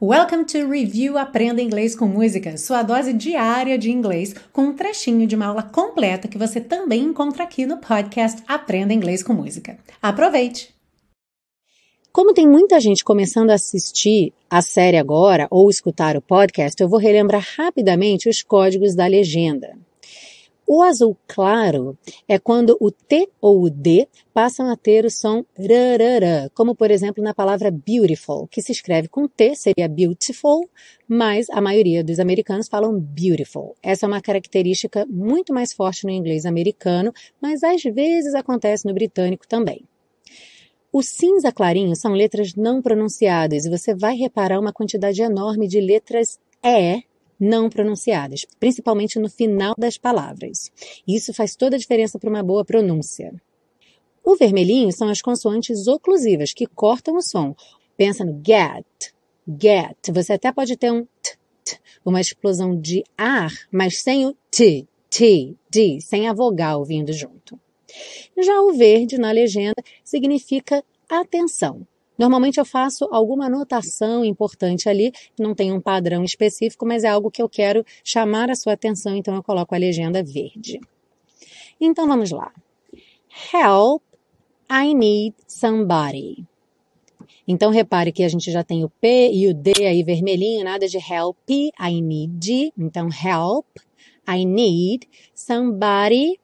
Welcome to Review Aprenda Inglês com Música, sua dose diária de inglês, com um trechinho de uma aula completa que você também encontra aqui no podcast Aprenda Inglês com Música. Aproveite! Como tem muita gente começando a assistir a série agora ou escutar o podcast, eu vou relembrar rapidamente os códigos da legenda. O azul claro é quando o T ou o D passam a ter o som rarará, como por exemplo na palavra beautiful, que se escreve com T, seria beautiful, mas a maioria dos americanos falam beautiful. Essa é uma característica muito mais forte no inglês americano, mas às vezes acontece no britânico também. O cinza clarinho são letras não pronunciadas e você vai reparar uma quantidade enorme de letras E não pronunciadas, principalmente no final das palavras. Isso faz toda a diferença para uma boa pronúncia. O vermelhinho são as consoantes oclusivas, que cortam o som. Pensa no get, get. Você até pode ter um t, t, uma explosão de ar, mas sem o t, t, d, sem a vogal vindo junto. Já o verde na legenda significa atenção. Normalmente eu faço alguma anotação importante ali, não tem um padrão específico, mas é algo que eu quero chamar a sua atenção, então eu coloco a legenda verde. Então vamos lá. Help, I need somebody. Então repare que a gente já tem o P e o D aí vermelhinho, nada de help, I need. Então help, I need somebody.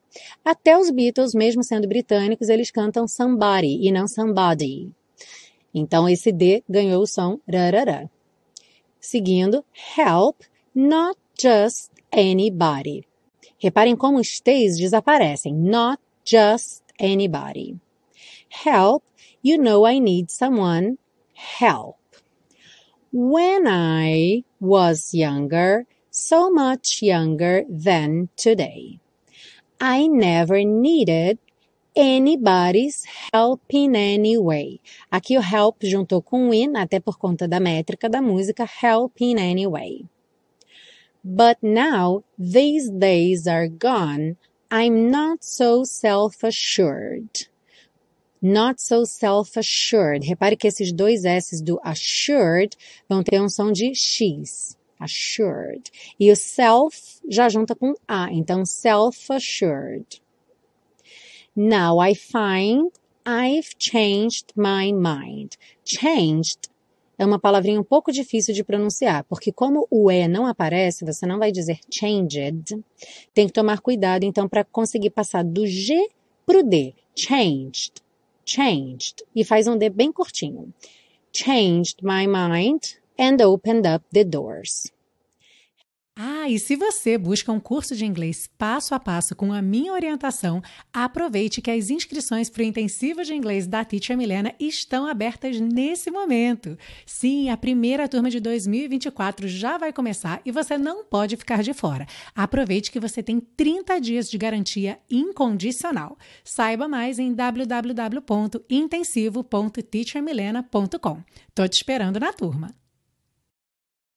Até os Beatles, mesmo sendo britânicos, eles cantam somebody e não somebody. Então, esse D ganhou o som rarará. Seguindo, help, not just anybody. Reparem como os T's desaparecem. Not just anybody. Help, you know I need someone. Help. When I was younger, so much younger than today, I never needed anybody's help in any way. Aqui o help juntou com in, até por conta da métrica da música, help in any way. But now these days are gone, I'm not so self-assured. Not so self-assured. Repare que esses dois S's do assured vão ter um som de X. Assured. E o self já junta com A, então self-assured. Now I find I've changed my mind. Changed é uma palavrinha um pouco difícil de pronunciar, porque como o E não aparece, você não vai dizer changed. Tem que tomar cuidado, então, para conseguir passar do G para o D. Changed. Changed. E faz um D bem curtinho. Changed my mind and opened up the doors. Ah, e se você busca um curso de inglês passo a passo com a minha orientação, aproveite que as inscrições para o intensivo de inglês da Teacher Milena estão abertas nesse momento. Sim, a primeira turma de 2024 já vai começar e você não pode ficar de fora. Aproveite que você tem 30 dias de garantia incondicional. Saiba mais em www.intensivo.teachermilena.com. Tô te esperando na turma.